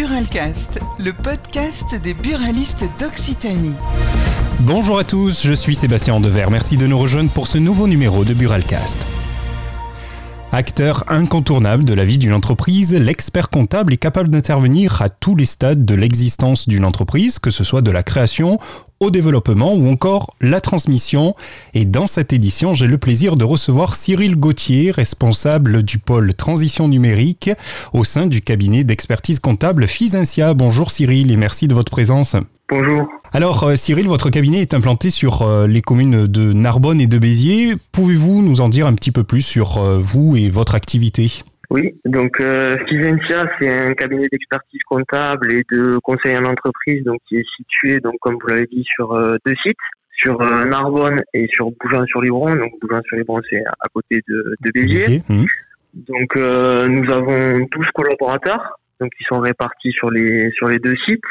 Buralcast, le podcast des buralistes d'Occitanie. Bonjour à tous, je suis Sébastien Dever. Merci de nous rejoindre pour ce nouveau numéro de Buralcast. Acteur incontournable de la vie d'une entreprise, l'expert comptable est capable d'intervenir à tous les stades de l'existence d'une entreprise, que ce soit de la création au développement ou encore la transmission. Et dans cette édition, j'ai le plaisir de recevoir Cyril Gauthier, responsable du pôle transition numérique au sein du cabinet d'expertise comptable Fisensia. Bonjour Cyril et merci de votre présence. Bonjour. Alors euh, Cyril, votre cabinet est implanté sur euh, les communes de Narbonne et de Béziers. Pouvez-vous nous en dire un petit peu plus sur euh, vous et votre activité? Oui, donc euh, c'est un cabinet d'expertise comptable et de conseil en entreprise donc, qui est situé, donc, comme vous l'avez dit, sur deux sites, sur Narbonne et sur Bougeant-sur-Livron. Donc Bougeant-sur-Livron, c'est à côté de, de Béziers. Béziers, Donc nous avons 12 collaborateurs donc, qui sont répartis sur les, sur les deux sites.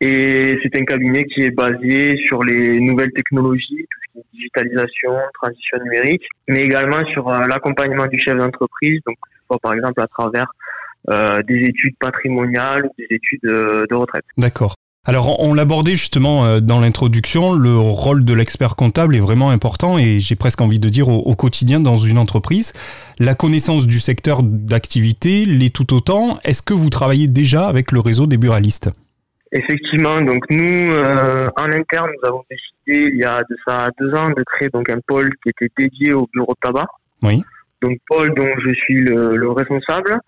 Et c'est un cabinet qui est basé sur les nouvelles technologies, tout digitalisation, transition numérique, mais également sur euh, l'accompagnement du chef d'entreprise, donc par exemple à travers euh, des études patrimoniales ou des études euh, de retraite. D'accord. Alors on l'abordait justement dans l'introduction, le rôle de l'expert comptable est vraiment important et j'ai presque envie de dire au, quotidien dans une entreprise. La connaissance du secteur d'activité l'est tout autant. Est-ce que vous travaillez déjà avec le réseau des buralistes? Effectivement, donc nous, euh, en interne, nous avons décidé il y a de ça deux ans de créer donc un pôle qui était dédié au bureau de tabac. Oui. Donc pôle dont je suis le, le responsable.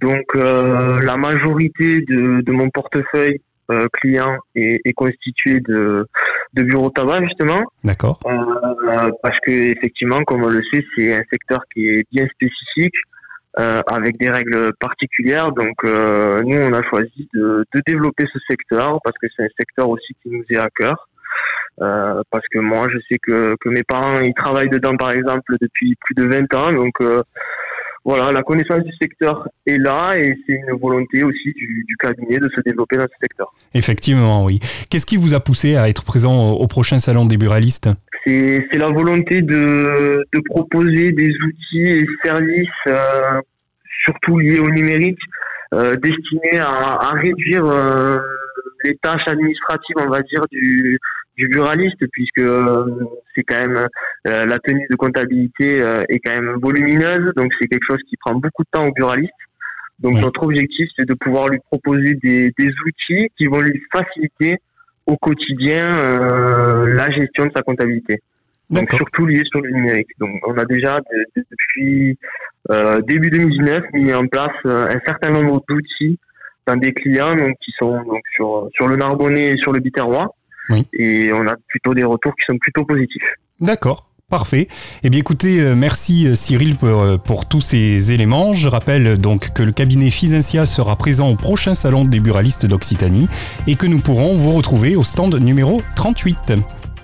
Donc euh, la majorité de, de mon portefeuille euh, client est, est, constitué de, de bureaux de tabac justement. D'accord. Euh, parce que effectivement, comme on le sait, c'est un secteur qui est bien spécifique euh, avec des règles particulières. Donc euh, nous, on a choisi de, de, développer ce secteur parce que c'est un secteur aussi qui nous est à cœur. Euh, parce que moi, je sais que, que mes parents, ils travaillent dedans, par exemple, depuis plus de 20 ans. Donc euh, voilà, la connaissance du secteur est là et c'est une volonté aussi du, du, cabinet de se développer dans ce secteur. Effectivement, oui. Qu'est-ce qui vous a poussé à être présent au, au prochain salon des buralistes? C'est la volonté de, de, proposer des outils et services, euh, surtout liés au numérique, euh, destinés à, à réduire euh, les tâches administratives, on va dire, du, du buraliste, puisque c'est quand même la tenue de comptabilité est quand même volumineuse, donc c'est quelque chose qui prend beaucoup de temps au buraliste. Donc notre objectif, c'est de pouvoir lui proposer des, des outils qui vont lui faciliter au quotidien euh, la gestion de sa comptabilité. Donc surtout lié sur le numérique. Donc on a déjà de, de, depuis euh, début 2019 mis en place euh, un certain nombre d'outils dans des clients donc, qui sont donc sur sur le Narbonnais et sur le Biterrois. Oui. Et on a plutôt des retours qui sont plutôt positifs. D'accord. Parfait. Eh bien écoutez, euh, merci Cyril pour, euh, pour, tous ces éléments. Je rappelle donc que le cabinet Fisensia sera présent au prochain salon des buralistes d'Occitanie et que nous pourrons vous retrouver au stand numéro 38.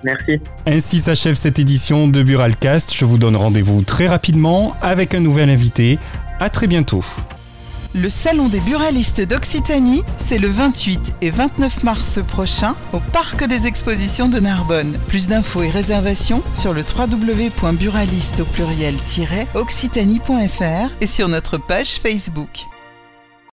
Merci. Ainsi s'achève cette édition de Buralcast. Je vous donne rendez-vous très rapidement avec un nouvel invité. À très bientôt. Le Salon des buralistes d'Occitanie, c'est le 28 et 29 mars prochain au Parc des Expositions de Narbonne. Plus d'infos et réservations sur le www.buraliste au pluriel-occitanie.fr et sur notre page Facebook.